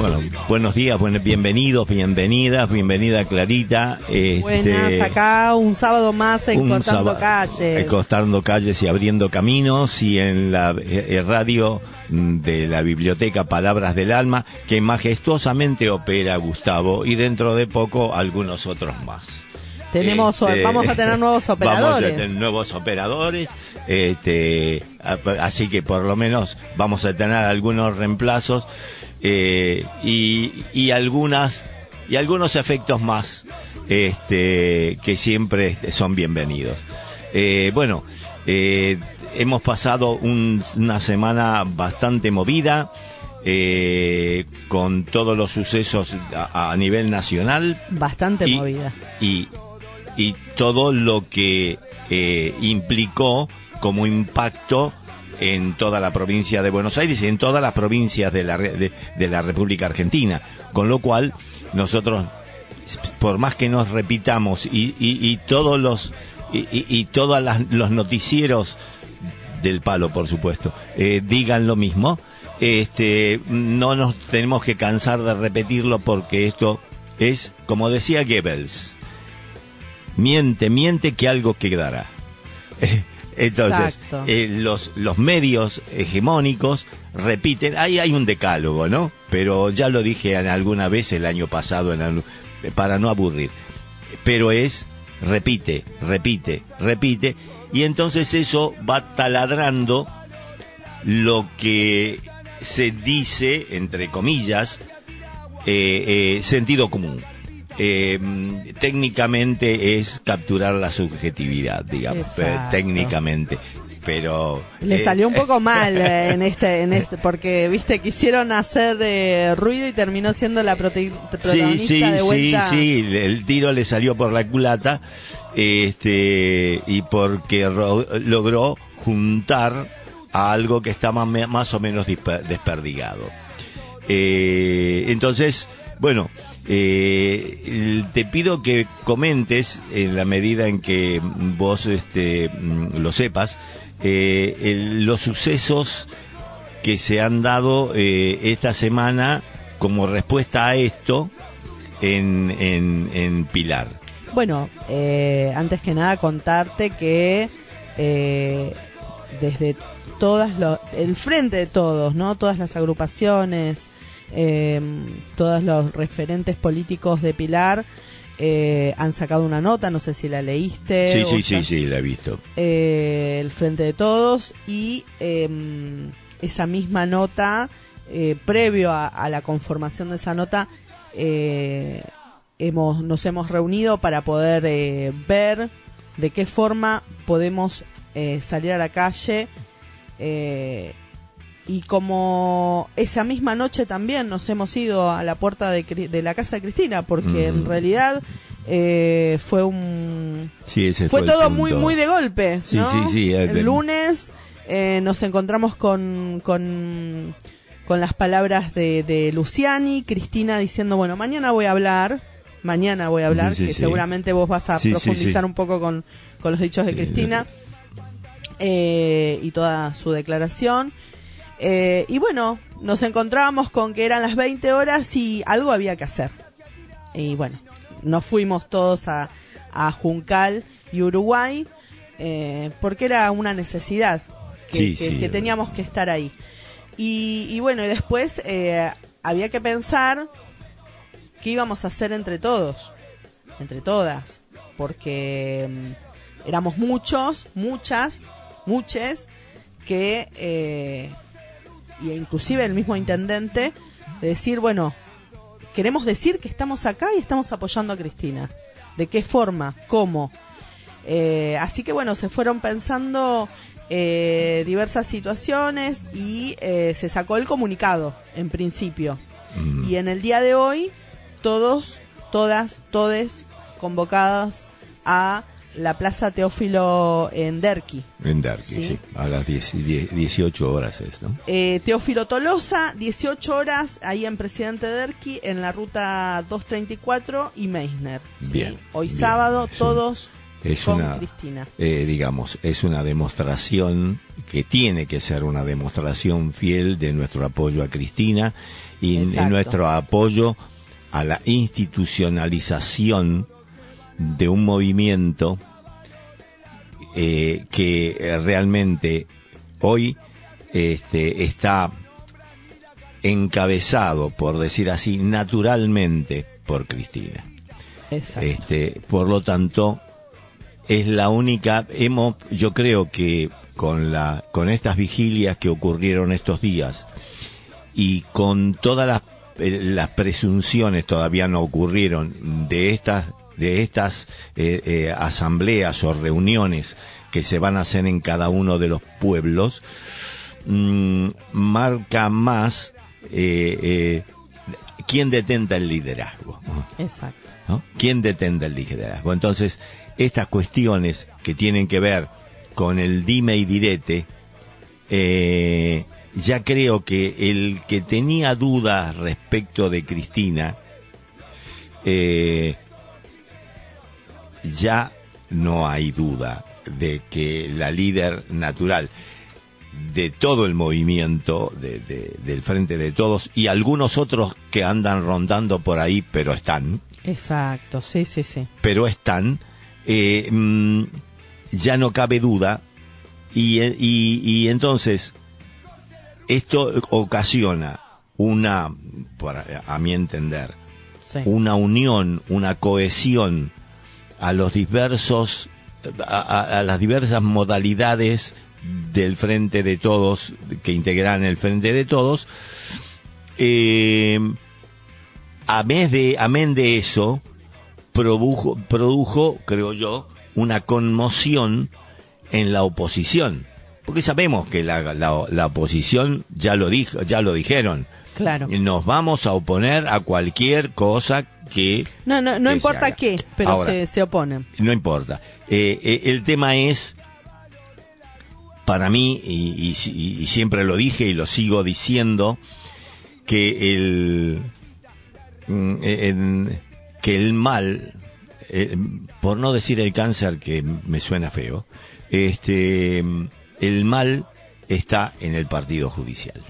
Bueno, buenos días, bienvenidos, bienvenidas, bienvenida Clarita. Este, Buenas, acá un sábado más en Cortando Calles. Cortando Calles y Abriendo Caminos y en la eh, eh, radio de la biblioteca Palabras del Alma, que majestuosamente opera Gustavo y dentro de poco algunos otros más. Tenemos, este, vamos a tener nuevos operadores. Vamos a tener nuevos operadores, este, así que por lo menos vamos a tener algunos reemplazos eh, y, y, algunas y algunos efectos más este, que siempre son bienvenidos. Eh, bueno, eh, hemos pasado una semana bastante movida. con todos los sucesos a, nivel nacional. Bastante movida. Y, y todo lo que implicó como impacto en toda la provincia de Buenos Aires y en todas las provincias de la, de, la República Argentina. Con lo cual, nosotros, por más que nos repitamos y, y, todos los y, y todos los noticieros del palo, por supuesto, eh, digan lo mismo, este, no nos tenemos que cansar de repetirlo porque esto es, como decía Goebbels, miente, miente que algo quedará. Entonces, eh, los, los medios hegemónicos repiten, ahí hay un decálogo, ¿no? Pero ya lo dije alguna vez el año pasado para no aburrir. Pero es, repite, repite, repite, y entonces eso va taladrando lo que se dice, entre comillas, eh, eh, sentido común eh, técnicamente es capturar la subjetividad, digamos, eh, técnicamente pero le eh, salió un poco mal eh, en este en este porque viste quisieron hacer ruido y terminó siendo la protagonista sí, sí, de vuelta. sí sí el tiro le salió por la culata este y porque logró juntar a algo que estaba más o menos desperdigado entonces bueno eh, te pido que comentes, en la medida en que vos este, mm, lo sepas, eh, los sucesos que se han dado eh, esta semana como respuesta a esto en, en, en Pilar. Bueno, eh, antes que nada contarte que eh, desde todas los, el frente de todos, ¿no? Todas las agrupaciones, eh, todos los referentes políticos de Pilar eh, han sacado una nota, no sé si la leíste. Sí, sí, sí, sí, la he visto. Eh, el Frente de Todos y em, esa misma nota, eh, previo a, la conformación de esa nota, eh, hemos, nos hemos reunido para poder ver de qué forma podemos salir a la calle y como esa misma noche también nos hemos ido a la puerta de, la casa de Cristina, porque en realidad eh, fue un... fue, todo muy muy de golpe. Sí, sí, sí. El lunes eh, nos encontramos con, con, con las palabras de, de, Luciani, Cristina diciendo, bueno, mañana voy a hablar, mañana voy a hablar, que seguramente vos vas a profundizar un poco con, con los dichos de Cristina. Eh, y toda su declaración. Eh, y bueno, nos encontrábamos con que eran las 20 horas y algo había que hacer. Y bueno, nos fuimos todos a, Juncal y Uruguay eh, porque era una necesidad que, teníamos que estar ahí. Y, bueno, y después eh, había que pensar qué íbamos a hacer entre todos, entre todas, porque mm, éramos muchos, muchas, muchas que y inclusive el mismo intendente, de decir, bueno, queremos decir que estamos acá y estamos apoyando a Cristina. ¿De qué forma? ¿Cómo? Eh, así que bueno, se fueron pensando eh, diversas situaciones y eh, se sacó el comunicado en principio. Mm. Y en el día de hoy, todos, todas, todes convocados a la Plaza Teófilo en Derqui. En Derqui, sí, a las 18 horas es, ¿no? Eh, Teófilo Tolosa, 18 horas, ahí en Presidente Derqui, en la ruta 234 y Meisner. Bien. Hoy sábado, todos es con Cristina. Eh, digamos, es una demostración que tiene que ser una demostración fiel de nuestro apoyo a Cristina y nuestro apoyo a la institucionalización de un movimiento eh, que realmente hoy este, está encabezado, por decir así, naturalmente por Cristina. Este, por lo tanto, es la única, hemos, yo creo que con la, con estas vigilias que ocurrieron estos días y con todas las, eh, las presunciones todavía no ocurrieron de estas de estas eh, eh, asambleas o reuniones que se van a hacer en cada uno de los pueblos, mm, marca más eh, quién detenta el liderazgo. Exacto. ¿Quién detenta el liderazgo? Entonces, estas cuestiones que tienen que ver con el dime y direte, ya creo que el que tenía dudas respecto de Cristina, eh, ya no hay duda de que la líder natural de todo el movimiento del Frente de Todos y algunos otros que andan rondando por ahí, pero están. Exacto, sí, sí, sí. Pero están, eh, mm, ya no cabe duda y, y, entonces esto ocasiona una, a mi entender, una unión, una cohesión a los diversos, a, las diversas modalidades del Frente de Todos, que integran el Frente de Todos. Eh, a de, amén de eso, produjo, produjo, creo yo, una conmoción en la oposición. Porque sabemos que la, la, la oposición ya lo dijo, ya lo dijeron. Claro. Nos vamos a oponer a cualquier cosa que... No, no, no importa qué, pero se, se, oponen. No importa. Eh, eh, el tema es, para mí, y, siempre lo dije y lo sigo diciendo, que el, mm, eh, que el mal, por no decir el cáncer que me suena feo, este, el mal está en el partido judicial.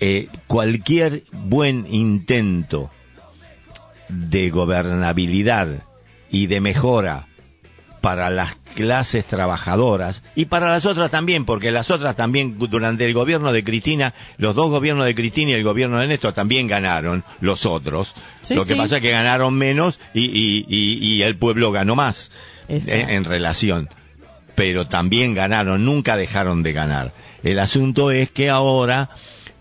Eh, cualquier buen intento de gobernabilidad y de mejora para las clases trabajadoras y para las otras también, porque las otras también durante el gobierno de Cristina, los dos gobiernos de Cristina y el gobierno de Néstor también ganaron, los otros. Lo que pasa es que ganaron menos y, y, y, el pueblo ganó más en relación. Pero también ganaron, nunca dejaron de ganar. El asunto es que ahora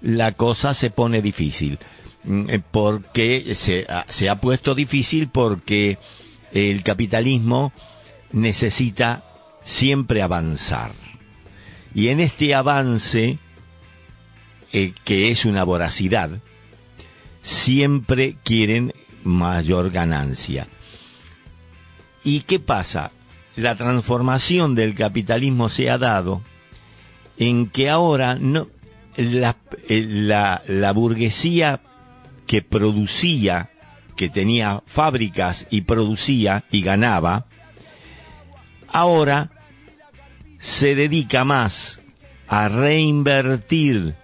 la cosa se pone difícil. Mm, eh, porque se, se ha puesto difícil porque el capitalismo necesita siempre avanzar. Y en este avance, eh, que es una voracidad, siempre quieren mayor ganancia. ¿Y qué pasa? La transformación del capitalismo se ha dado en que ahora no, eh, la, la, burguesía que producía, que tenía fábricas y producía y ganaba, ahora se dedica más a reinvertir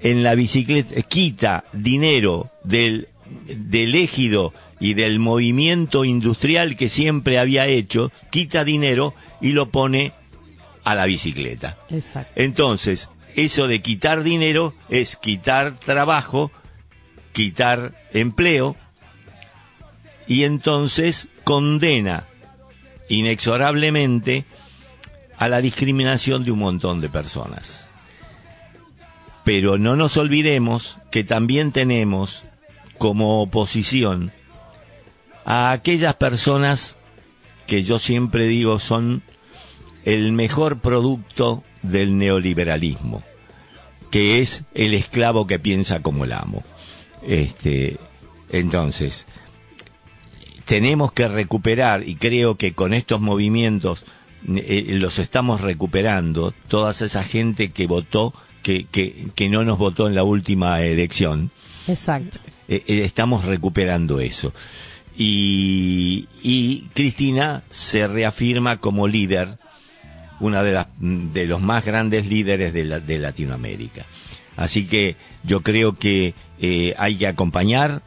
en la bicicleta, quita dinero del, del égido y del movimiento industrial que siempre había hecho, quita dinero y lo pone a la bicicleta. Entonces, eso de quitar dinero es quitar trabajo, quitar empleo, y entonces condena inexorablemente a la discriminación de un montón de personas. Pero no nos olvidemos que también tenemos como oposición a aquellas personas que yo siempre digo son el mejor producto del neoliberalismo, que es el esclavo que piensa como el amo. Este, entonces, tenemos que recuperar, y creo que con estos movimientos eh, los estamos recuperando, toda esa gente que votó, que, que, que no nos votó en la última elección. Exacto. Eh, eh, estamos recuperando eso. Y, y Cristina se reafirma como líder, una de, las, de los más grandes líderes de, de Latinoamérica. Así que yo creo que hay que acompañar,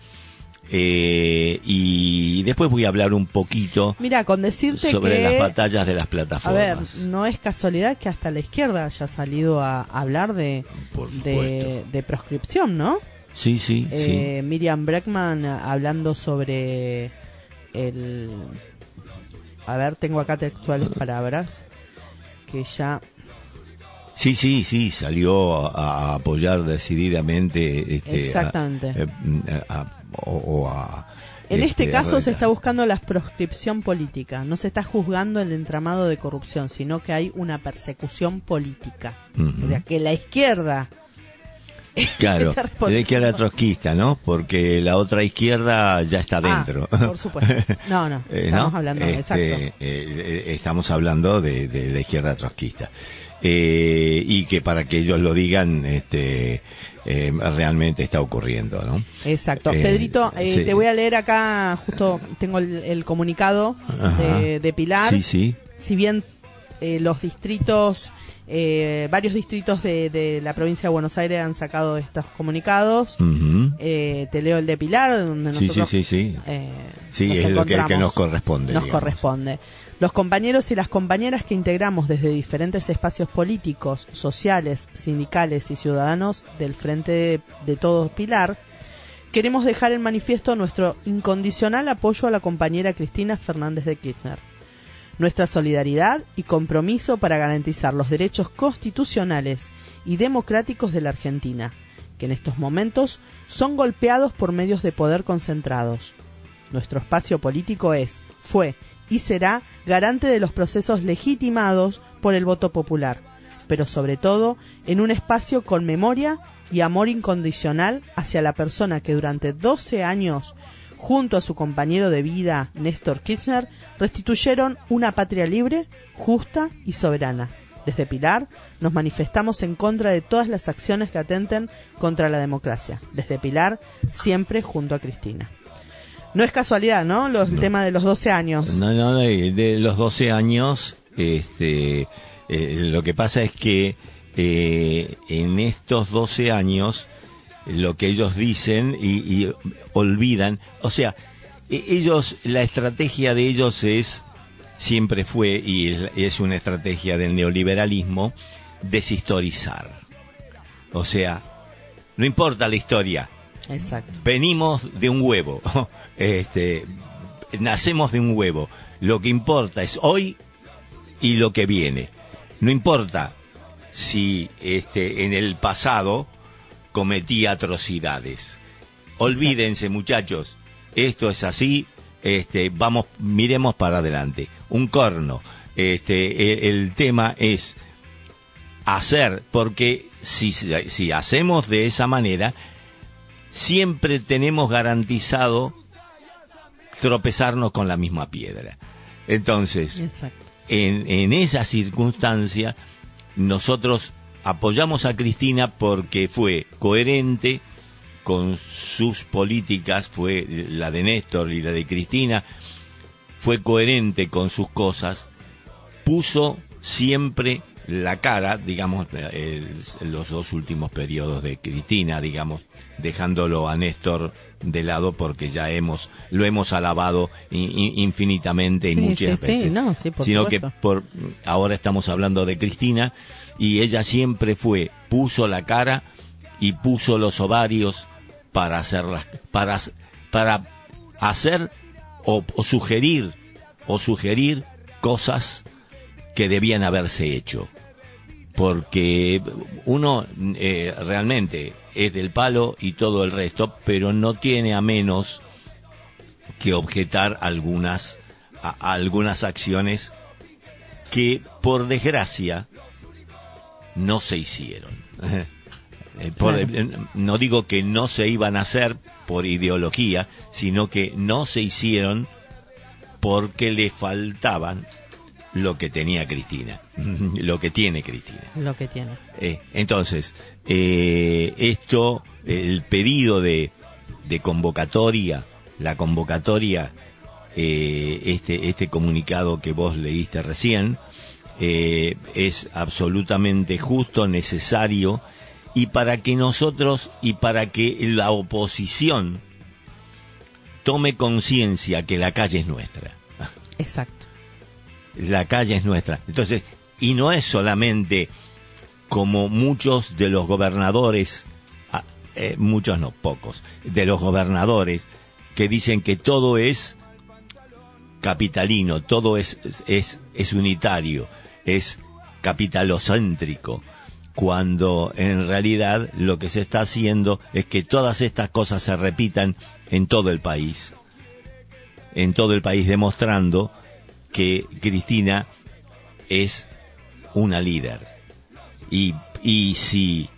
eh, y después voy a hablar un poquito Mira, con decirte sobre las batallas de las plataformas. A ver, no es casualidad que hasta la izquierda haya salido a hablar de, de, proscripción, ¿no? Sí, sí, eh, sí. Miriam Breckman hablando sobre el... A ver, tengo acá textuales palabras que ya Sí, sí, sí, salió a, apoyar decididamente. Este, Exactamente. Eh, o, a, en este, este caso se está buscando la proscripción política, no se está juzgando el entramado de corrupción, sino que hay una persecución política. O sea, que la izquierda Claro, la izquierda trotskista, ¿no? Porque la otra izquierda ya está ah, dentro. por supuesto. No, no, eh, estamos hablando, este, exacto. Eh, estamos hablando de, de la izquierda trotskista eh, y que para que ellos lo digan, este, eh, realmente está ocurriendo, ¿no? Exacto. Eh, Pedrito, te voy a leer acá, justo tengo el, comunicado de, Pilar. Sí, sí. Si bien los distritos, varios distritos de, la provincia de Buenos Aires han sacado estos comunicados, te leo el de Pilar, donde nosotros... Sí, sí, sí, sí. es lo que, que, nos corresponde. Nos corresponde. Los compañeros y las compañeras que integramos desde diferentes espacios políticos, sociales, sindicales y ciudadanos del Frente de, Todos Pilar, queremos dejar en manifiesto nuestro incondicional apoyo a la compañera Cristina Fernández de Kirchner, nuestra solidaridad y compromiso para garantizar los derechos constitucionales y democráticos de la Argentina, que en estos momentos son golpeados por medios de poder concentrados. Nuestro espacio político es, fue y será garante de los procesos legitimados por el voto popular, pero sobre todo en un espacio con memoria y amor incondicional hacia la persona que durante 12 años, junto a su compañero de vida, Néstor Kirchner, restituyeron una patria libre, justa y soberana. Desde Pilar nos manifestamos en contra de todas las acciones que atenten contra la democracia. Desde Pilar, siempre junto a Cristina. No es casualidad, ¿no? Los, El tema de los 12 años. No, no, de los 12 años, este, eh, lo que pasa es que eh, en estos 12 años, lo que ellos dicen y, olvidan, o sea, e, ellos, la estrategia de ellos es, siempre fue, y es una estrategia del neoliberalismo, deshistorizar. O sea, no importa la historia, Exacto. Venimos de un huevo. Este, nacemos de un huevo. Lo que importa es hoy y lo que viene. No importa si este, en el pasado cometí atrocidades. Olvídense, muchachos, esto es así, este, vamos, miremos para adelante. Un corno. Este, el, el tema es hacer, porque si, si hacemos de esa manera, siempre tenemos garantizado tropezarnos con la misma piedra. Entonces, en, en esa circunstancia, nosotros apoyamos a Cristina porque fue coherente con sus políticas, fue la de Néstor y la de Cristina, fue coherente con sus cosas, puso siempre la cara, digamos, los dos últimos periodos de Cristina, digamos, dejándolo a Néstor de lado porque ya hemos lo hemos alabado infinitamente y muchas veces, sino que por ahora estamos hablando de Cristina y ella siempre fue puso la cara y puso los ovarios para hacer para para hacer o sugerir o sugerir cosas que debían haberse hecho. Porque uno eh, realmente es del palo y todo el resto, pero no tiene a menos que objetar algunas, algunas acciones que por desgracia no se hicieron. Eh, eh, no digo que no se iban a hacer por ideología, sino que no se hicieron porque le faltaban lo que tenía Cristina, lo que tiene Cristina. Lo que tiene. Eh, entonces, eh, esto, el pedido de, de convocatoria, la convocatoria, eh, este, este comunicado que vos leíste recién, es absolutamente justo, necesario, y para que nosotros y para que la oposición tome conciencia que la calle es nuestra. Exacto. La calle es nuestra. Entonces, y no es solamente como muchos de los gobernadores, ah, eh, muchos no, pocos, de los gobernadores que dicen que todo es capitalino, todo es, es, es unitario, es capitalocéntrico, cuando en realidad lo que se está haciendo es que todas estas cosas se repitan en todo el país, en todo el país demostrando que Cristina es una líder. Y, y si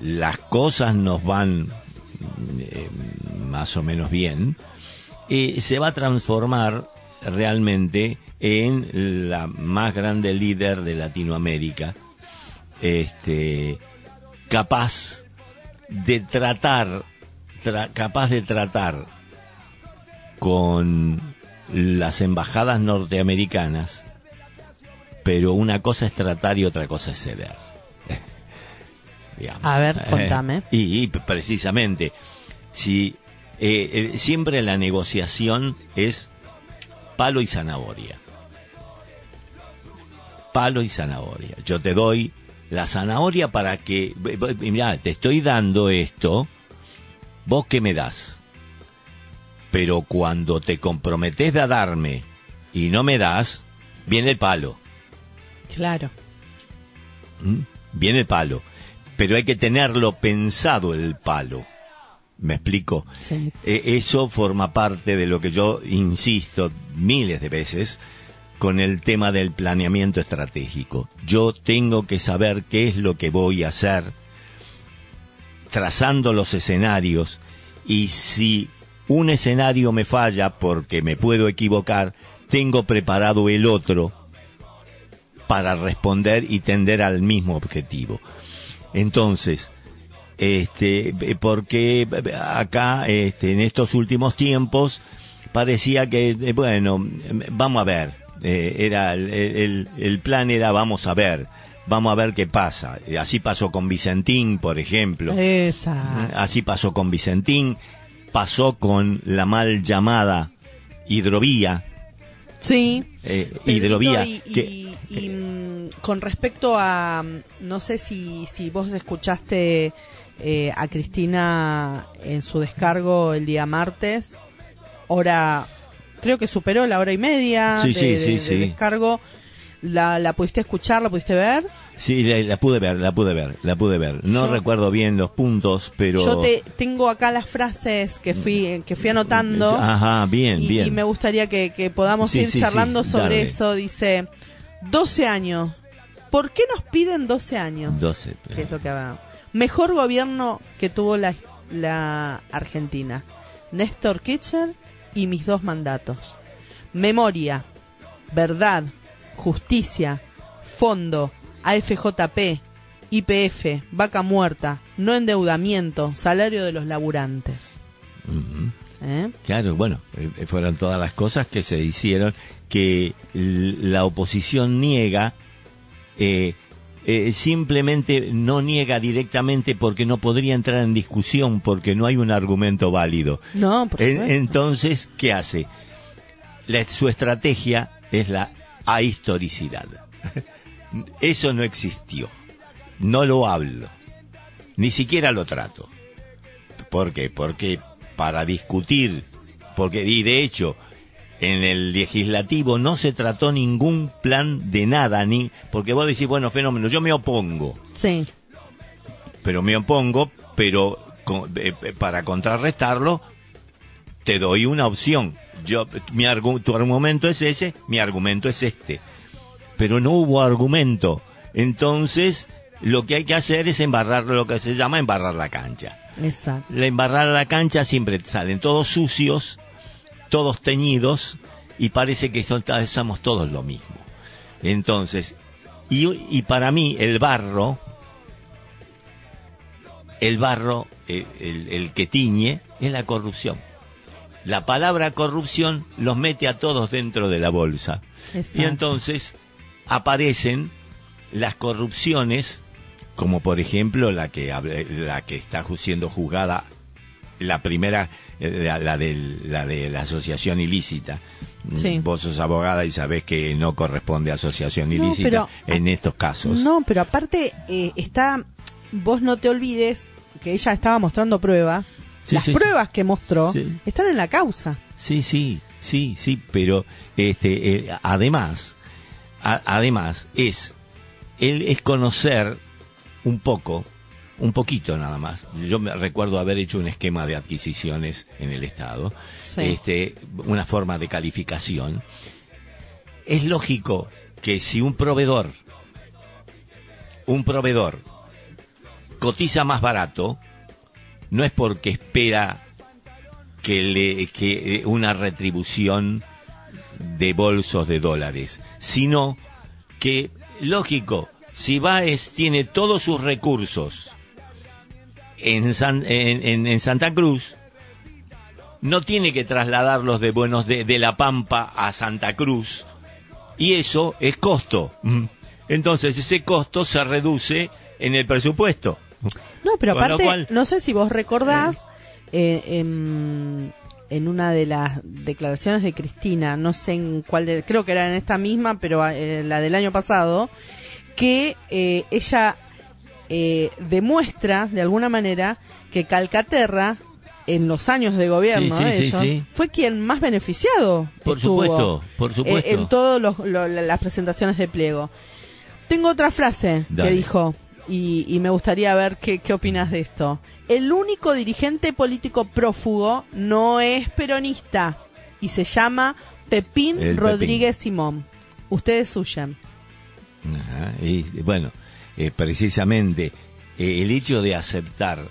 las cosas nos van eh, más o menos bien, eh, se va a transformar realmente en la más grande líder de Latinoamérica, este, capaz de tratar, capaz de tratar con las embajadas norteamericanas, pero una cosa es tratar y otra cosa es ceder. A ver, contame. y, precisamente, si eh, eh, siempre la negociación es palo y zanahoria. Palo y zanahoria. Yo te doy la zanahoria para que, mira, te estoy dando esto, vos qué me das. Pero cuando te comprometes a darme y no me das, viene el palo. Claro. ¿Mm? Viene el palo. Pero hay que tenerlo pensado el palo. ¿Me explico? Sí. E, eso forma parte de lo que yo insisto miles de veces con el tema del planeamiento estratégico. Yo tengo que saber qué es lo que voy a hacer, trazando los escenarios, y si un escenario me falla porque me puedo equivocar, tengo preparado el otro para responder y tender al mismo objetivo. Entonces, este, porque acá, este, en estos últimos tiempos, parecía que, bueno, vamos a ver, eh, era el, el, plan era vamos a ver, vamos a ver qué pasa. Así pasó con Vicentín, por ejemplo. Así pasó con Vicentín pasó con la mal llamada hidrovía. Sí. Eh, hidrovía. y, mm, con respecto a, mm, no sé si, si vos escuchaste eh, a Cristina en su descargo el día martes, hora, creo que superó la hora y media de, de descargo. ¿La, ¿La pudiste escuchar? ¿La pudiste ver? Sí, la, pude ver, la pude ver, la pude ver. No recuerdo bien los puntos, pero... Yo te, tengo acá las frases que fui, que fui anotando. Ajá, bien, bien. Y me gustaría que, podamos ir charlando sobre eso. Dice, 12 años. ¿Por qué nos piden 12 años? 12. ¿Qué es lo que Mejor gobierno que tuvo la, la Argentina. Néstor Kirchner y mis dos mandatos. Memoria, verdad, justicia, fondo, AFJP, IPF, vaca muerta, no endeudamiento, salario de los laburantes. ¿Eh? Claro, bueno, eh, fueron todas las cosas que se hicieron que la oposición niega, eh, simplemente no niega directamente porque no podría entrar en discusión, porque no hay un argumento válido. No, por Entonces, ¿qué hace? su estrategia es la ahistoricidad. Eso no existió. No lo hablo. Ni siquiera lo trato. ¿Por qué? Porque para discutir, porque, y de hecho, en el legislativo no se trató ningún plan de nada, ni, porque vos decís, bueno, fenómeno, yo me opongo. Sí. Pero me opongo, pero eh, eh, para contrarrestarlo, te doy una opción. Yo, mi tu argumento es ese, mi argumento es este pero no hubo argumento. Entonces, lo que hay que hacer es embarrar lo que se llama embarrar la cancha. Exacto. La embarrar la cancha siempre salen todos sucios, todos teñidos, y parece que somos todos lo mismo. Entonces, y, y para mí el barro, el barro, eh, el, que tiñe, es la corrupción. La palabra corrupción los mete a todos dentro de la bolsa. Y entonces aparecen las corrupciones, como por ejemplo la que, la que está siendo juzgada, la primera, eh, la, de, la de la asociación ilícita. Vos sos abogada y sabés que no corresponde a asociación ilícita en estos casos. No, pero aparte eh, está, vos no te olvides que ella estaba mostrando pruebas. Las pruebas que mostró están en la causa. Sí, sí, sí, sí, pero este, eh, además, además es, él es conocer un poco, un poquito nada más. Yo me recuerdo haber hecho un esquema de adquisiciones en el Estado, este, una forma de calificación. Es lógico que si un proveedor, un proveedor cotiza más barato, no es porque espera que, le, que eh, una retribución de bolsos de dólares, sino que, lógico, si Baez tiene todos sus recursos en, en, Santa Cruz, no tiene que trasladarlos de Buenos de, de, La Pampa a Santa Cruz y eso es costo. Entonces ese costo se reduce en el presupuesto. No, pero aparte, no sé si vos recordás, eh, en, una de las declaraciones de Cristina, no sé en cuál, de, creo que era en esta misma, pero eh, la del año pasado, que eh, ella demuestra, de alguna manera, que Calcaterra en los años de gobierno fue quien más beneficiado por supuesto por supuesto en todas las presentaciones de pliego tengo otra frase que dijo y, me gustaría ver qué, qué opinas de esto. El único dirigente político prófugo no es peronista y se llama Pepín Rodríguez Simón. Ustedes huyen. y, bueno, eh, precisamente eh, el hecho de aceptar,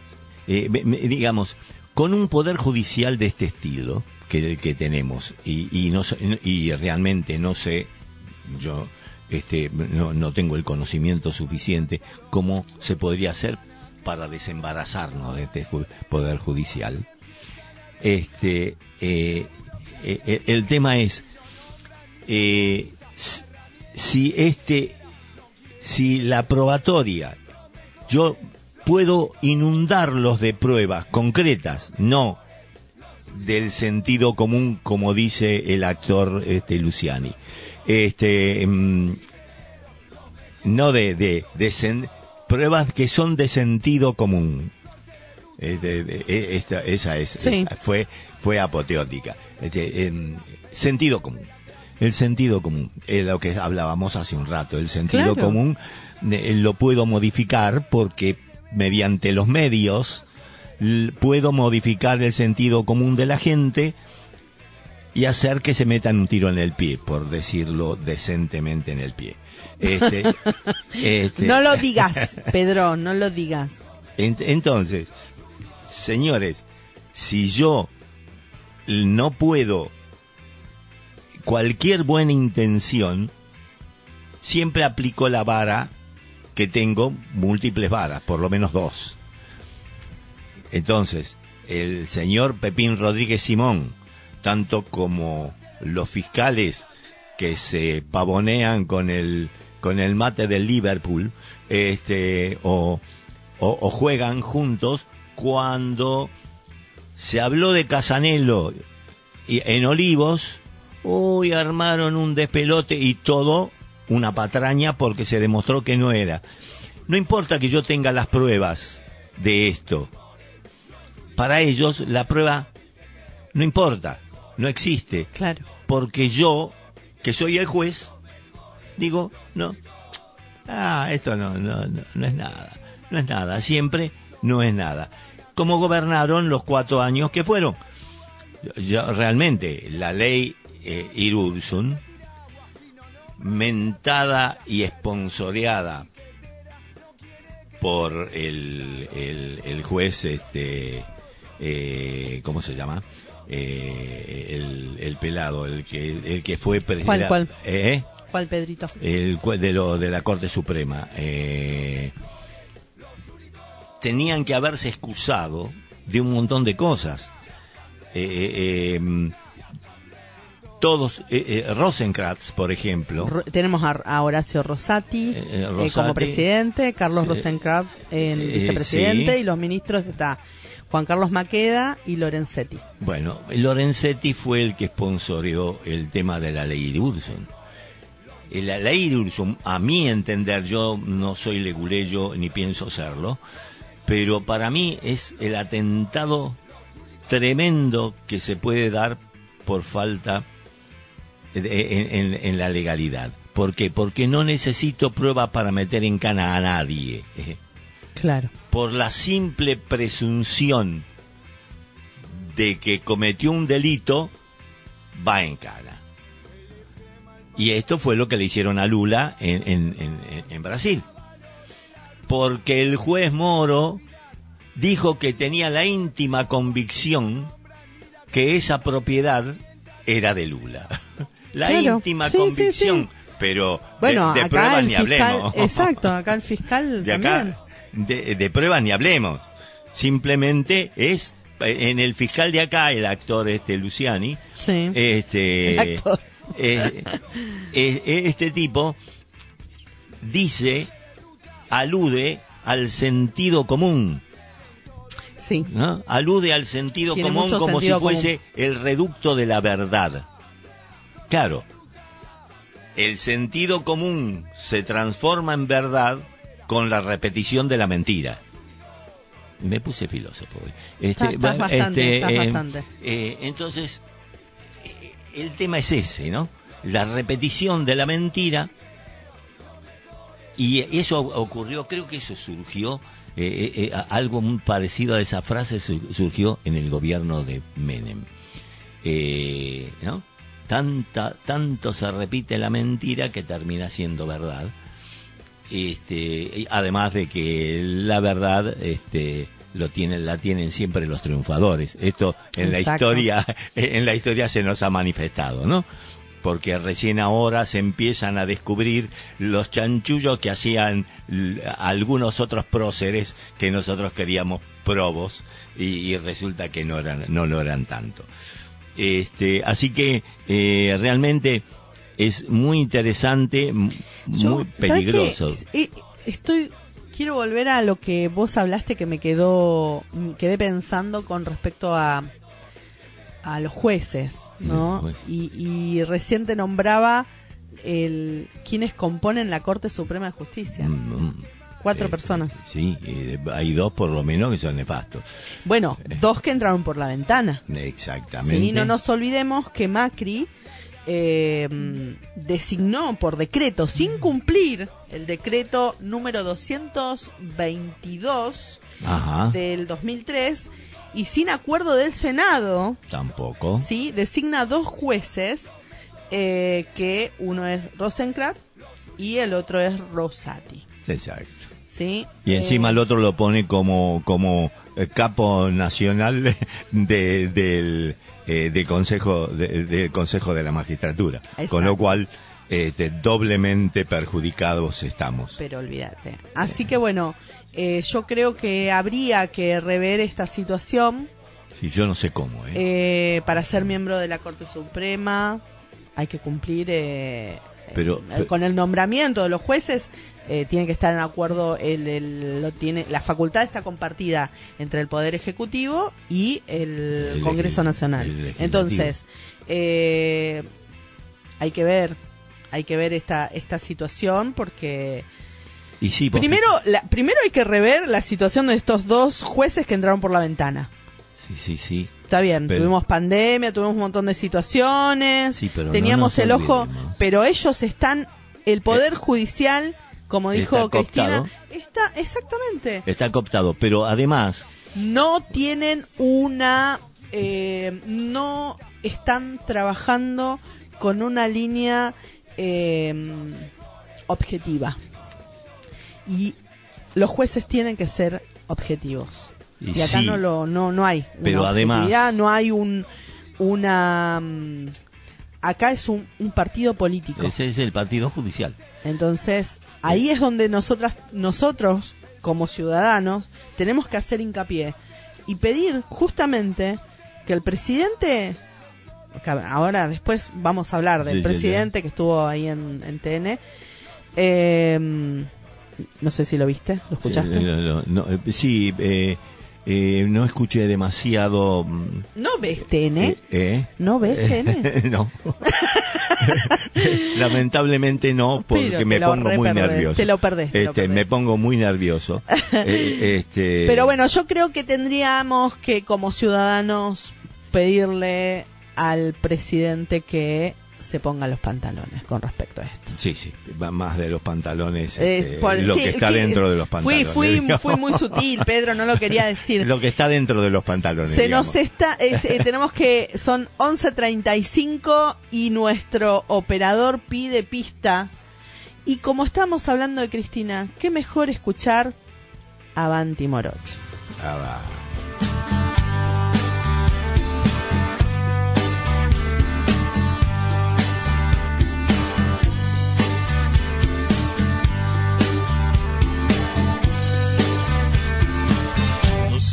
eh, digamos, con un poder judicial de este estilo que, que tenemos y, y, no, y realmente no sé, yo este, no, no tengo el conocimiento suficiente, cómo se podría hacer para desembarazarnos de este poder judicial. Este, el tema es si este, si la probatoria, yo puedo inundarlos de pruebas concretas, no del sentido común como dice el actor este Luciani este, mm, no de, de, pruebas que son de sentido común. E, esta, esa es, fue, fue apoteótica. Este, sentido común. El sentido común, es lo que hablábamos hace un rato. El sentido común lo puedo modificar porque mediante los medios puedo modificar el sentido común de la gente y hacer que se metan un tiro en el pie, por decirlo decentemente en el pie. Este, este no lo digas, Pedro, no lo digas. entonces, señores, si yo no puedo cualquier buena intención, siempre aplico la vara que tengo múltiples varas, por lo menos dos. Entonces, el señor Pepín Rodríguez Simón, tanto como los fiscales que se pavonean con el con el mate del Liverpool este o, o, juegan juntos cuando se habló de Casanelo en Olivos uy armaron un despelote y todo una patraña porque se demostró que no era no importa que yo tenga las pruebas de esto para ellos la prueba no importa no existe. Claro. Porque yo, que soy el juez, digo, no, ah, esto no, no, no, es nada, no es nada, siempre no es nada. Como gobernaron los cuatro años que fueron. Yo, realmente, la ley eh, mentada y esponsoreada por el, el, el juez, este, eh, ¿cómo se llama? eh, el, pelado, el que, el que fue presidente. ¿Cuál, cuál? ¿Eh? ¿Cuál, Pedrito? El de, lo, de la Corte Suprema. Tenían que haberse excusado de un montón de cosas. Eh, em, todos, eh, Rosencrantz, por ejemplo. tenemos a, Horacio Rosati, como presidente, Carlos Rosencrantz en vicepresidente y los ministros está Juan Carlos Maqueda y Lorenzetti. Bueno, Lorenzetti fue el que sponsoreó el tema de la ley de Urson. Eh, la ley de Urson, a mi entender, yo no soy leguleyo ni pienso serlo, pero para mí es el atentado tremendo que se puede dar por falta en, la legalidad. ¿Por qué? Porque no necesito prueba para meter en cana a nadie. Claro. Por la simple presunción de que cometió un delito, va en cara. Y esto fue lo que le hicieron a Lula en, en, Brasil. Porque el juez Moro dijo que tenía la íntima convicción que esa propiedad era de Lula. la íntima convicción. Pero bueno, de, pruebas ni hablemos. Exacto, acá el fiscal. De acá, de, pruebas ni hablemos. Simplemente es en el fiscal de acá, el actor este Luciani, este, eh, eh, eh, este tipo dice, alude al sentido común. Sí. Alude al sentido común como si fuese el reducto de la verdad. Claro, el sentido común se transforma en verdad con la repetición de la mentira. Me puse filósofo hoy. Este, bastante, este, eh, eh, entonces, eh, el tema es ese, ¿no? La repetición de la mentira. Y eso ocurrió, creo que eso surgió, algo muy parecido a esa frase surgió en el gobierno de Menem. ¿No? Tanta, tanto se repite la mentira que termina siendo verdad este, además de que la verdad este, lo tienen, la tienen siempre los triunfadores. Esto en la historia, en la historia se nos ha manifestado, ¿no? Porque recién ahora se empiezan a descubrir los chanchullos que hacían algunos otros próceres que nosotros queríamos probos y, resulta que no eran, no lo eran tanto. Este, así que eh, realmente es muy interesante, muy peligroso. Estoy quiero volver a lo que vos hablaste que me quedó quedé pensando con respecto a a los jueces, ¿no? Y, y recién te nombraba el quienes componen la Corte Suprema de Justicia. Mm, mm. Cuatro eh, personas. Sí, hay dos por lo menos que son nefastos. Bueno, eh. dos que entraron por la ventana. Exactamente. Sí, no nos olvidemos que Macri eh, designó por decreto, sin cumplir el decreto número 222 del 2003 y sin acuerdo del Senado. Tampoco. Sí, designa dos jueces eh, que uno es Rosencrantz y el otro es Rosati. Exacto. ¿Sí? Y encima el otro lo pone como, como capo nacional de, del eh, consejo de, consejo de la magistratura con lo cual este, doblemente perjudicados estamos pero olvídate así que bueno eh, yo creo que habría que rever esta situación sí yo no sé cómo ¿eh? eh para ser miembro de la corte suprema hay que cumplir pero, con el nombramiento de los jueces eh, tiene que estar en acuerdo, el, lo tiene, la facultad está compartida entre el Poder Ejecutivo y el, Congreso Nacional. Entonces, eh, hay que ver, hay que ver esta, esta situación porque... Y sí, primero, primero hay que rever la situación de estos dos jueces que entraron por la ventana. Sí, sí, sí. Está bien, tuvimos pandemia, tuvimos un montón de situaciones, teníamos el ojo, pero ellos están, el Poder eh, Judicial como dijo Cristina, está exactamente. Está cooptado, pero además no tienen una eh, no están trabajando con una línea eh, objetiva. Y los jueces tienen que ser objetivos. Y, acá no lo no no hay. Pero además no hay un una... Mm, acá es un, partido político. Ese es el partido judicial. Entonces, ahí es donde nosotras, nosotros, como ciudadanos, tenemos que hacer hincapié y pedir justamente que el presidente ahora después vamos a hablar del presidente que estuvo ahí en, en TN. Em, no sé si lo viste, ¿lo escuchaste? Sí, eh, eh, no escuché demasiado. Mm, ¿No ves TN? Eh, ¿No ves TN? no. Lamentablemente no, porque me pongo muy nervioso. Te lo perdés. Este, me pongo muy nervioso. este... Pero bueno, yo creo que tendríamos que, como ciudadanos, pedirle al presidente que se ponga los pantalones con respecto a esto. Sí, sí, va más de los pantalones, eh, este, lo que está dentro de los pantalones. Fui, fui, fui muy sutil, Pedro, no lo quería decir. lo que está dentro de los pantalones. Se nos está, eh, tenemos que, son 11.35 y nuestro operador pide pista. Y como estamos hablando de Cristina, qué mejor escuchar Avanti Moroch. Ah,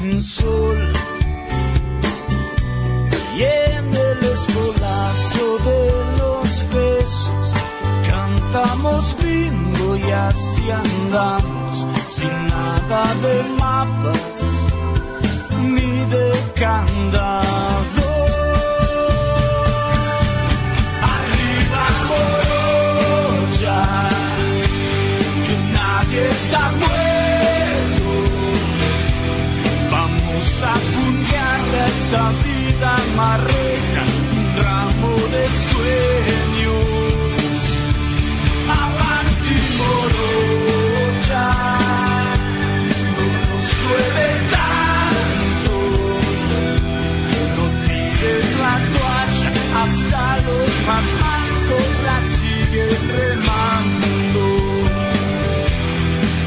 sin sol. Y en el escolazo de los besos cantamos bingo y así andamos sin nada de mapas ni de candado. Arriba ya que nadie está muerto. Esta vida marreta, un ramo de sueños. Avanti morocha, no nos llueve tanto, no tires la toalla, hasta los más mancos la siguen remando.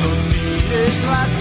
No tires la toalla,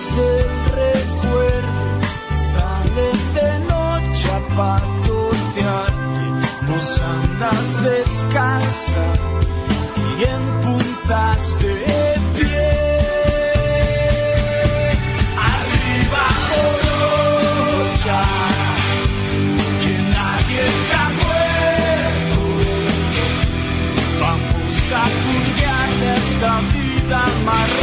del recuerdo salen de noche a patotearte. Vos andas descalza y en puntas de pie. Arriba. Vamos a purgar esta vida marreta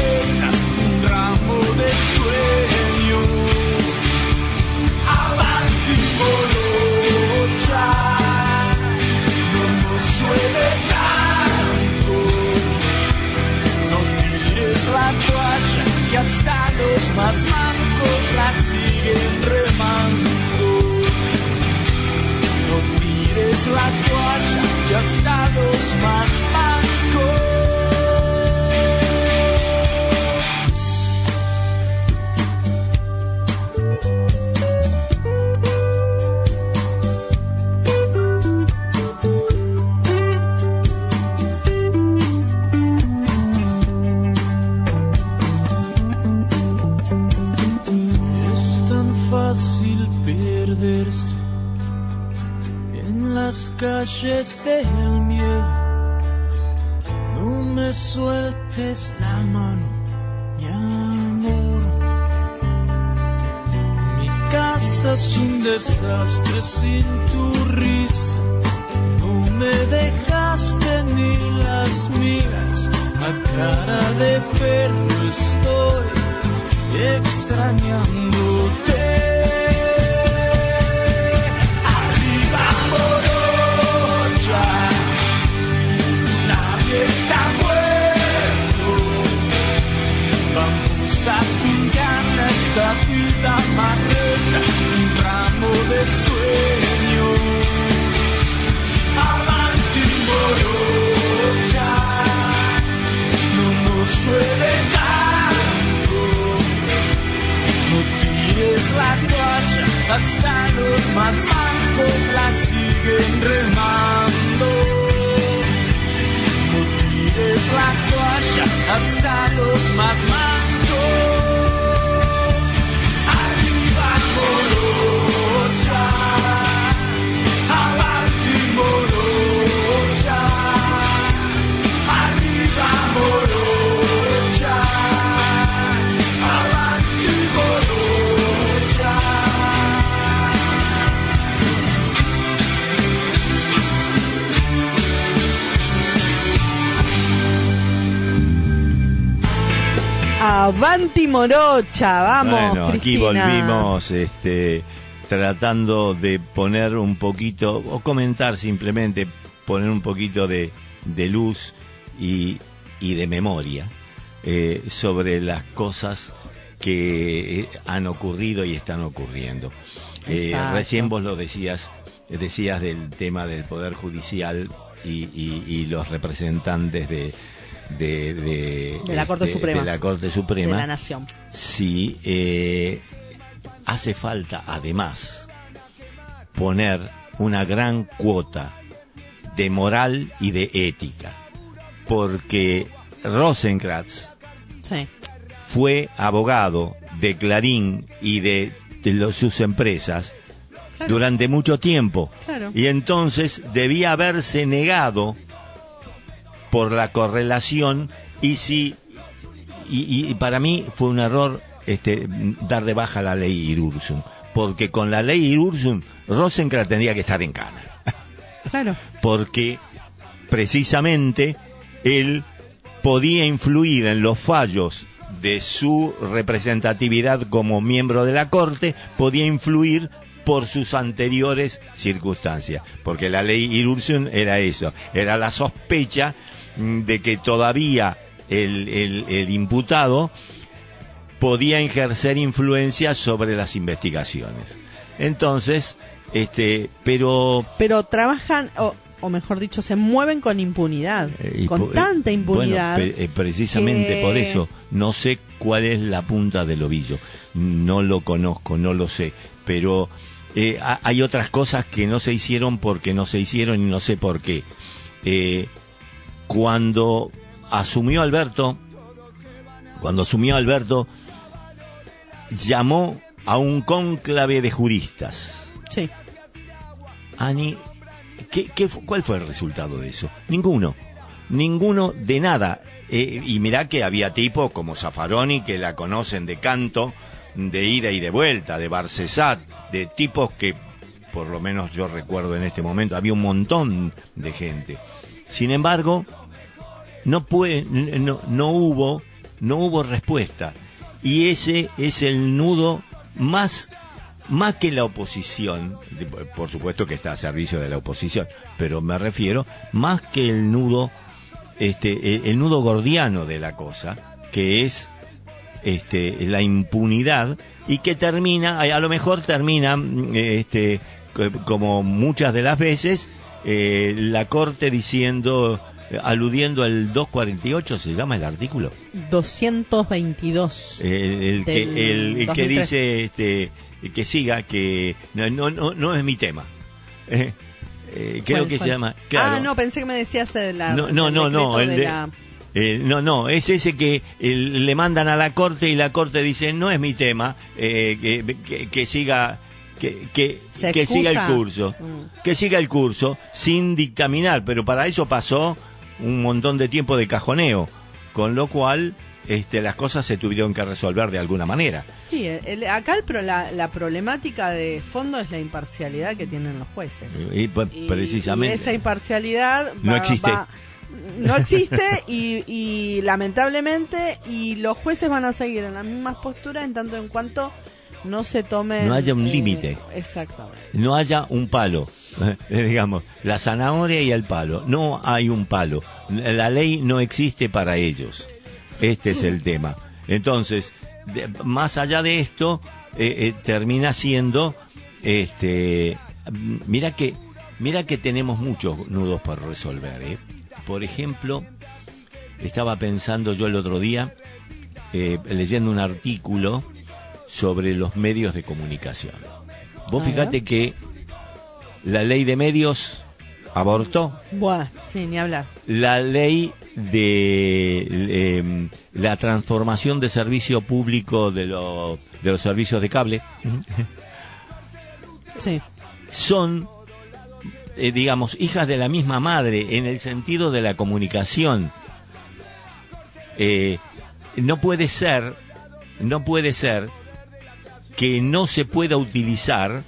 más mancos la siguen remando. No tires la toalla, que hasta los más calles del miedo. No me sueltes la mano, mi amor. Mi casa es un desastre sin tu risa. No me dejaste ni las migas, a cara de perro estoy extrañándote. La toalla, hasta los más mancos la siguen remando es la toalla hasta los más mandos. Avanti Morocha, vamos. Bueno, aquí volvimos este, tratando de poner un poquito, o comentar simplemente, poner un poquito de, luz y, de memoria eh, sobre las cosas que eh, han ocurrido y están ocurriendo. Eh, recién vos lo decías, decías del tema del Poder Judicial y los representantes de, de, la Corte Suprema. De la Corte Suprema. De la Nación. Sí, eh, hace falta además poner una gran cuota de moral y de ética. Porque Rosenkrantz fue abogado de Clarín y de, sus empresas durante mucho tiempo. Y entonces debía haberse negado por la correlación y si y, para mí fue un error este dar de baja la ley Irursum porque con la ley Irursum Rosenkrantz tendría que estar en cana. Claro. Porque precisamente él podía influir en los fallos de su representatividad como miembro de la corte podía influir por sus anteriores circunstancias, porque la ley Irursum era eso, era la sospecha de que todavía el, el, imputado podía ejercer influencia sobre las investigaciones. Entonces, este, pero... Pero trabajan, o, mejor dicho, se mueven con impunidad, eh, con eh, tanta impunidad. Eh, precisamente por eso, no sé cuál es la punta del ovillo, no lo conozco, no lo sé, pero hay otras cosas que no se hicieron porque no se hicieron y no sé por qué. Cuando asumió Alberto, cuando asumió Alberto, llamó a un cónclave de juristas. Sí. Ani, ¿qué, cuál fue el resultado de eso? Ninguno. Ninguno de nada. Eh, y mirá que había tipos como Zaffaroni que la conocen de canto, de ida y de vuelta, de Barcesat, de tipos que, por lo menos yo recuerdo en este momento, había un montón de gente. Sin embargo, no, puede, no, no, hubo, no hubo respuesta. Y ese es el nudo más, más que la oposición, por supuesto que está a servicio de la oposición, pero me refiero más que el nudo, este, el, nudo gordiano de la cosa, que es este, la impunidad y que termina, a lo mejor termina, este, como muchas de las veces, eh, la Corte diciendo, aludiendo al 248, ¿se llama el artículo? 222. el, que, el, que dice este, que siga, que no, no, no, es mi tema. Eh, eh, creo que se llama. ah, no, pensé que me decías de la. No, no, no, no. no, no, es ese que le mandan a la corte y la corte dice, no es mi tema, que, que, siga que, que, que siga el curso, mm. que siga el curso sin dictaminar, pero para eso pasó un montón de tiempo de cajoneo, con lo cual este, las cosas se tuvieron que resolver de alguna manera. Sí, acá el la, problemática de fondo es la imparcialidad que tienen los jueces. Y, precisamente. esa imparcialidad no existe. no existe y, y, lamentablemente y los jueces van a seguir en las mismas posturas en tanto en cuanto no se tome no haya un eh, límite. exactamente. No haya un palo eh, digamos. La zanahoria y el palo. No hay un palo. La ley no existe para ellos. Este es el tema. Entonces, más allá de esto, eh, termina siendo, este, mira que, mira que tenemos muchos nudos por resolver. Por ejemplo, estaba pensando yo el otro día, leyendo un artículo sobre los medios de comunicación. Vos fíjate que la ley de medios abortó. Buah, sí, ni hablar. La ley de em, la transformación de servicio público de, de los servicios de cable sí. son, eh, digamos, hijas de la misma madre en el sentido de la comunicación. Eh, no puede ser, no puede ser que no se pueda utilizar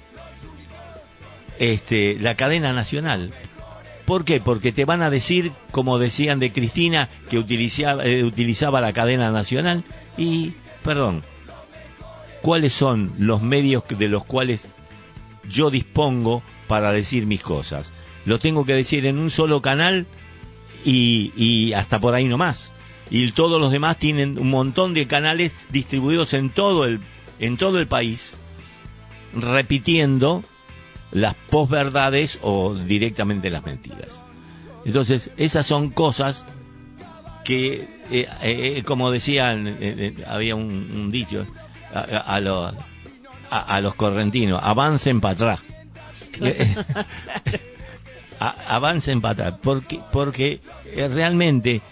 este, la cadena nacional. ¿Por qué? Porque te van a decir, como decían de Cristina, que utilizaba, eh, utilizaba la cadena nacional. Y, perdón, ¿cuáles son los medios de los cuales yo dispongo para decir mis cosas? Lo tengo que decir en un solo canal y, y hasta por ahí nomás. Y todos los demás tienen un montón de canales distribuidos en todo el, en todo el país, repitiendo las posverdades o directamente las mentiras. Entonces, esas son cosas que, eh, eh, eh, como decían, había un, dicho, a, los, a, los correntinos, avancen para atrás. avancen para atrás, porque, porque realmente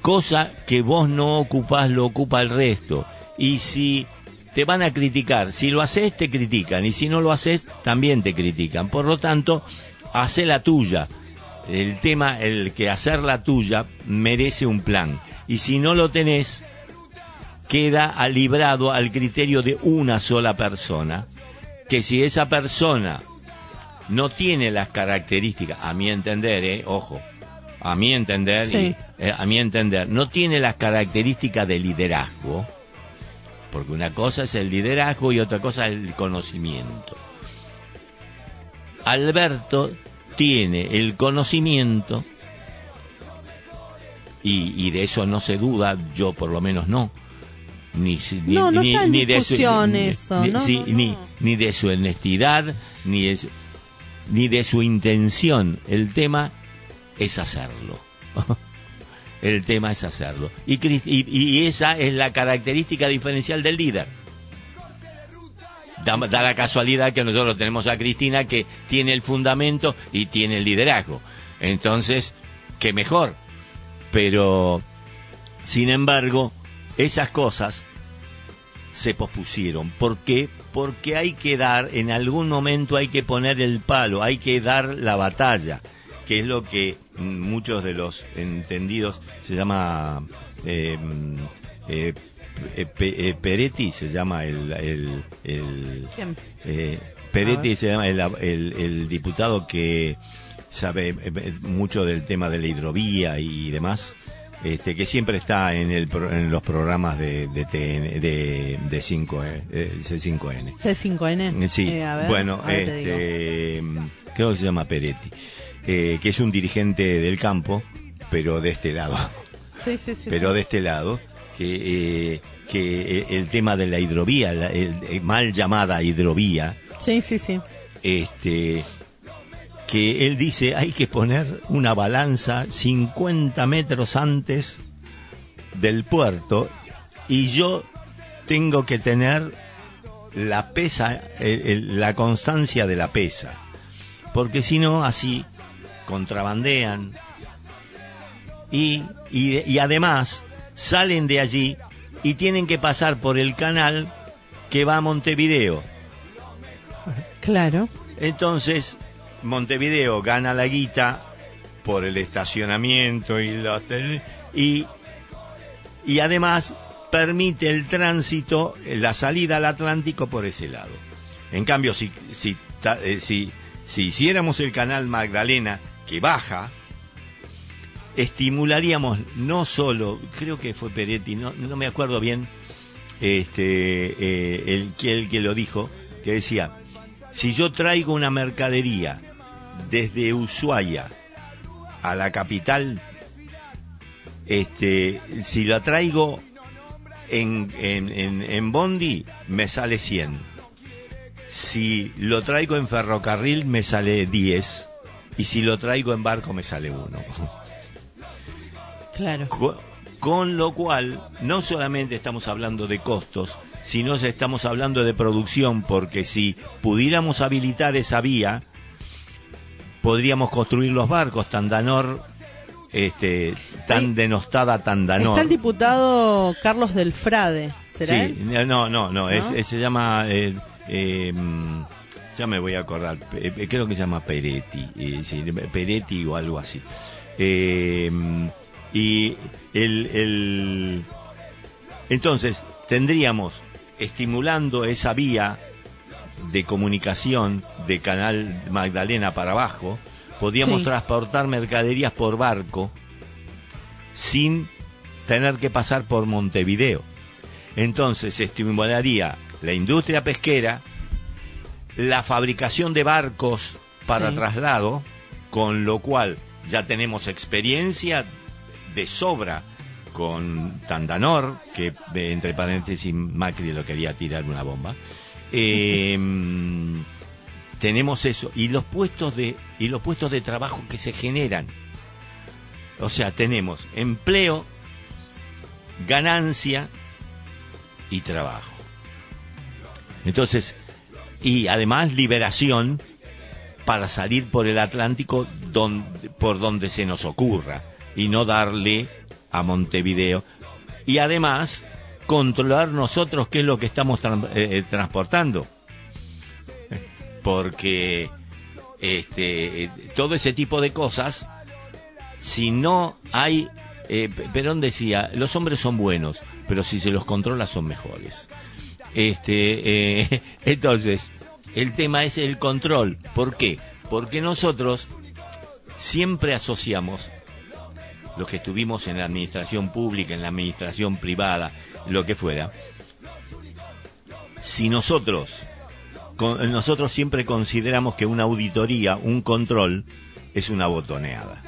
cosa que vos no ocupás lo ocupa el resto. Y si te van a criticar. Si lo haces, te critican. Y si no lo haces, también te critican. Por lo tanto, hace la tuya. El tema, el que hacer la tuya merece un plan. Y si no lo tenés, queda librado al criterio de una sola persona. Que si esa persona no tiene las características, a mi entender, eh, ojo, a mi entender, eh, a mi entender, no tiene las características de liderazgo, porque una cosa es el liderazgo y otra cosa es el conocimiento. Alberto tiene el conocimiento y, de eso no se duda, yo por lo menos no. Ni, ni, de su, ni, ni, de su honestidad, ni de ni de su intención. El tema es hacerlo. el tema es hacerlo. Y, y, esa es la característica diferencial del líder. Da, la casualidad que nosotros tenemos a Cristina que tiene el fundamento y tiene el liderazgo. Entonces, qué mejor. Pero, sin embargo, esas cosas se pospusieron. ¿Por qué? Porque hay que dar, en algún momento hay que poner el palo, hay que dar la batalla, que es lo que muchos de los entendidos se llama eh, eh, eh, Peretti se llama el, el, Peretti se llama el, diputado que sabe mucho del tema de la hidrovía y demás este, que siempre está en, el, en los programas de, de, de, de 5, C5N. C5N. Sí, bueno, este, creo que se llama Peretti. Eh, que es un dirigente del campo, pero de este lado. Sí, sí, sí, pero de este lado, que, eh, que eh, el tema de la hidrovía, la, el, mal llamada hidrovía, sí, sí, sí. Este, que él dice hay que poner una balanza 50 metros antes del puerto y yo tengo que tener la pesa, la constancia de la pesa, porque si no así contrabandean y, y, además salen de allí y tienen que pasar por el canal que va a Montevideo. Claro. Entonces, Montevideo gana la guita por el estacionamiento y los y y además permite el tránsito, la salida al Atlántico por ese lado. En cambio, si, si, eh, si, si hiciéramos el canal Magdalena baja, estimularíamos no solo, creo que fue Peretti, no, no me acuerdo bien, este, eh, el, que, lo dijo, que decía, si yo traigo una mercadería desde Ushuaia a la capital, este, si la traigo en, en, en, Bondi, me sale 100. Si lo traigo en ferrocarril, me sale 10. Y si lo traigo en barco, me sale 1. Claro. Con, lo cual, no solamente estamos hablando de costos, sino estamos hablando de producción, porque si pudiéramos habilitar esa vía, podríamos construir los barcos. Tandanor este, tan denostada Tandanor. Está el diputado Carlos del Frade, ¿será sí, No, no, no, se llama... Eh, em, ya me voy a acordar, eh, creo que se llama Peretti, eh, Peretti o algo así. Em, y el, el, entonces tendríamos estimulando esa vía de comunicación de Canal Magdalena para abajo, podíamos transportar mercaderías por barco sin tener que pasar por Montevideo. Entonces se estimularía la industria pesquera, la fabricación de barcos para traslado, con lo cual ya tenemos experiencia de sobra con Tandanor, que entre paréntesis Macri lo quería tirar una bomba. Eh, tenemos eso y los puestos de y los puestos de trabajo que se generan. O sea tenemos empleo ganancia y trabajo. Entonces y además liberación para salir por el Atlántico por donde se nos ocurra y no darle a Montevideo y además controlar nosotros qué es lo que estamos eh, eh, transportando porque este, todo ese tipo de cosas, si no hay, eh, Perón decía, los hombres son buenos, pero si se los controla son mejores. Este, eh, entonces, el tema es el control. ¿Por qué? Porque nosotros siempre asociamos los que estuvimos en la administración pública, en la administración privada, lo que fuera, si nosotros nosotros siempre consideramos que una auditoría, un control, es una botoneada.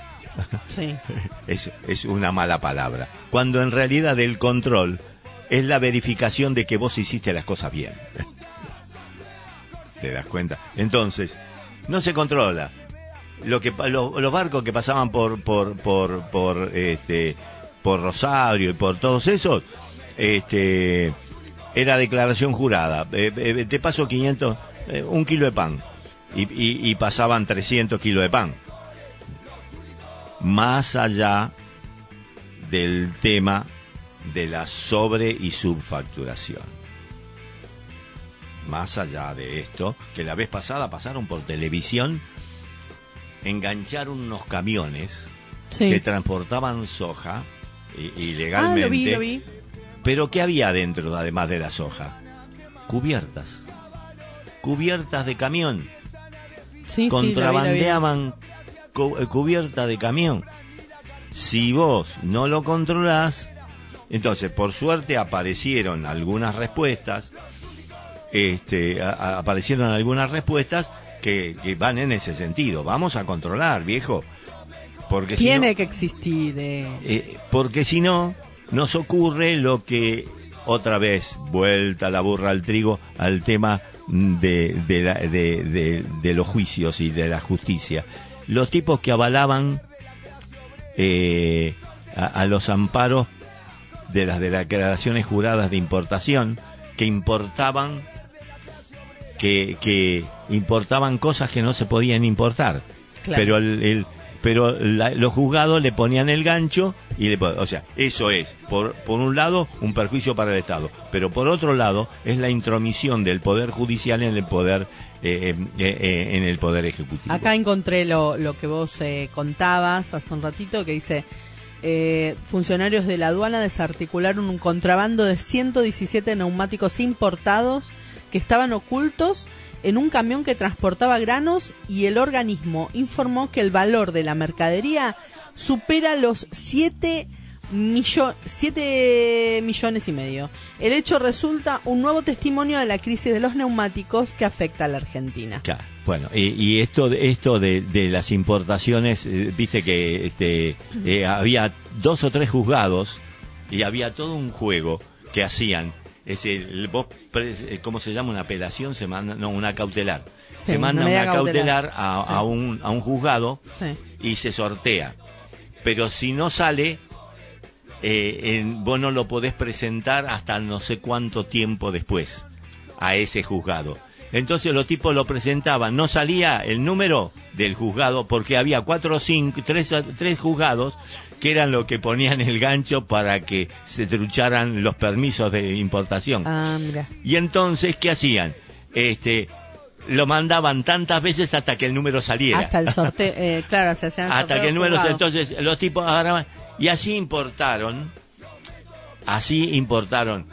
Sí. es, es una mala palabra. Cuando en realidad el control es la verificación de que vos hiciste las cosas bien. ¿Te das cuenta? Entonces, no se controla. Lo que los barcos que pasaban por por por por este por Rosario y por todos esos, este era declaración jurada. Eh, eh, te paso 500, eh, un kilo de pan. Y, y, pasaban 300 kilos de pan. Más allá del tema de la sobre y subfacturación. Más allá de esto, que la vez pasada pasaron por televisión, engancharon unos camiones que transportaban soja ilegalmente. Ah, pero ¿qué había dentro además de la soja? Cubiertas. Cubiertas de camión. Sí, Contrabandeaban eh, cubierta de camión. Si vos no lo controlás, entonces por suerte aparecieron algunas respuestas, este, aparecieron algunas respuestas que, van en ese sentido. Vamos a controlar, viejo. Porque Tiene que existir. Eh. Eh, porque si no, nos ocurre lo que otra vez vuelta la burra al trigo al tema de, de, los juicios y de la justicia. Los tipos que avalaban eh, a, los amparos de las declaraciones juradas de importación que importaban que, que importaban cosas que no se podían importar. Pero el, pero los juzgados le ponían el gancho y le o sea, eso es por por un lado un perjuicio para el Estado, pero por otro lado es la intromisión del poder judicial en el poder eh, eh, en el poder ejecutivo. Acá encontré lo, lo que vos contabas hace un ratito que dice eh, funcionarios de la aduana desarticularon un contrabando de 117 neumáticos importados que estaban ocultos en un camión que transportaba granos y el organismo informó que el valor de la mercadería supera los 7 millones y medio. El hecho resulta un nuevo testimonio de la crisis de los neumáticos que afecta a la Argentina. Bueno, y, esto, esto de, las importaciones, eh, viste que este, eh, había dos o tres juzgados y había todo un juego que hacían. Es el, vos, eh, ¿cómo se llama? Una apelación, se manda, no, una cautelar. se manda una, cautelar, a, un, a un juzgado y se sortea. Pero si no sale, eh, vos no lo podés presentar hasta no sé cuánto tiempo después a ese juzgado. Entonces los tipos lo presentaban, no salía el número del juzgado porque había cuatro o cinco, tres, tres juzgados que eran los que ponían el gancho para que se trucharan los permisos de importación. Ah, y entonces, ¿qué hacían? Este, lo mandaban tantas veces hasta que el número saliera. Hasta el sorteo, eh, claro, se hacían Hasta que el número, entonces los tipos agarraban y así importaron, así importaron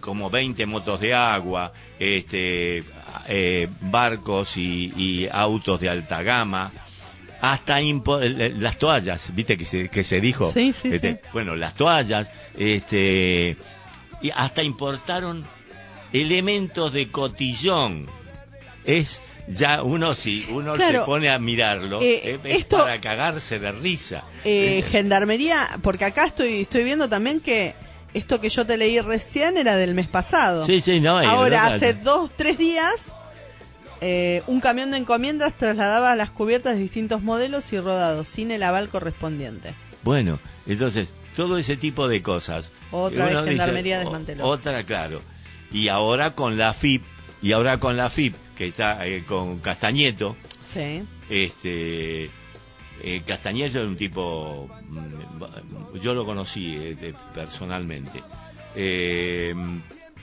como 20 motos de agua, este, eh, barcos y, autos de alta gama, hasta las toallas, viste que se, que se dijo, este, bueno, las toallas, este, y hasta importaron elementos de cotillón. Es ya uno si uno se pone a mirarlo eh, es para cagarse de risa. Eh, gendarmería, porque acá estoy estoy viendo también que esto que yo te leí recién era del mes pasado. Sí, sí, no. Ahora, hace dos, tres días, eh, un camión de encomiendas trasladaba las cubiertas de distintos modelos y rodados, sin el aval correspondiente. Bueno, entonces, todo ese tipo de cosas. Otra vez Gendarmería desmanteló. Otra, claro. Y ahora con la FIP, y ahora con la FIP, que está eh, con Castañeto. Sí. Este eh, Castañeda es un tipo, mm, yo lo conocí eh, personalmente. Eh,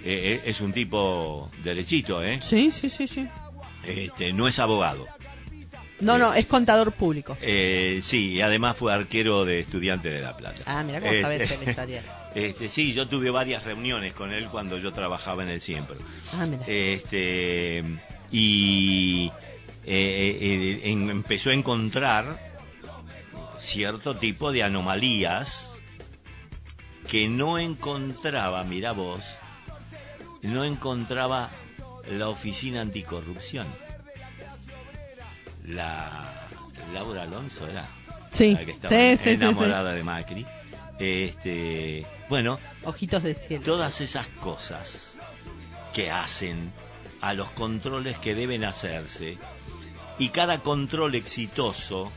es un tipo derechito, ¿eh? Sí, sí, sí, sí. Este, no es abogado. No, no, es contador público. sí, y además fue arquero de estudiante de La Plata. Ah, mira cómo sabes la historia. Este, sí, yo tuve varias reuniones con él cuando yo trabajaba en el Siempre. Ah, mira. Este, y empezó a encontrar cierto tipo de anomalías que no encontraba, mira vos, no encontraba la oficina anticorrupción. La Laura Alonso era sí, la que estaba enamorada de Macri. Este, bueno, ojitos de cielo. Todas esas cosas que hacen a los controles que deben hacerse y cada control exitoso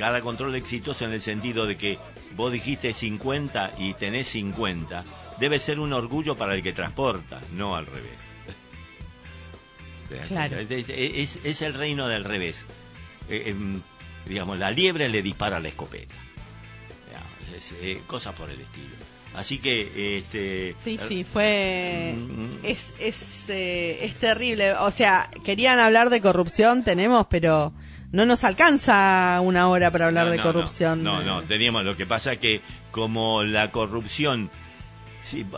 cada control exitoso en el sentido de que vos dijiste 50 y tenés 50, debe ser un orgullo para el que transporta, no al revés. Claro. Es, el reino del revés. Eh, em, digamos, la liebre le dispara la escopeta. Eh, cosas por el estilo. Así que, este... Sí, sí, fue... Mm, es, es, eh, es terrible. O sea, querían hablar de corrupción, tenemos, pero no nos alcanza una hora para hablar de corrupción. No, no, teníamos. Lo que pasa que como la corrupción,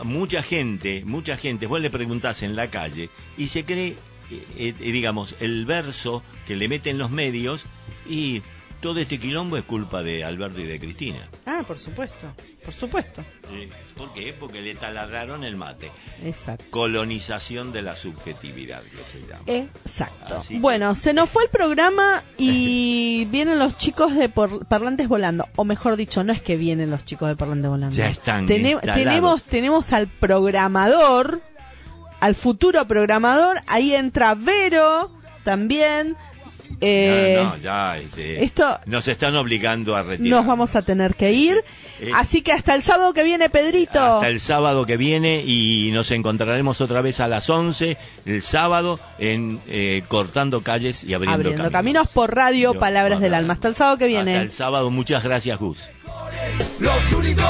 mucha gente, mucha gente, vos le preguntás en la calle y se cree, eh, eh, digamos, el verso que le meten los medios y todo este quilombo es culpa de Alberto y de Cristina. Ah, por supuesto, por supuesto. ¿Por qué? Porque le taladraron el mate. Exacto. Colonización de la subjetividad, que se llama. Exacto. bueno, se nos fue el programa y vienen los chicos de Parlantes Volando. O mejor dicho, no es que vienen los chicos de Parlantes Volando. Ya están tenemos, tenemos al programador, al futuro programador. Ahí entra Vero también Eh, no, ya, este, esto nos están obligando a retirar. Nos vamos a tener que ir. Eh, Así que hasta el sábado que viene, Pedrito. Hasta el sábado que viene y nos encontraremos otra vez a las 11 el sábado en eh, Cortando Calles y Abriendo, abriendo caminos. por radio, Palabras del Alma. Hasta el sábado que viene. Hasta el sábado. Muchas gracias, Gus. Los únicos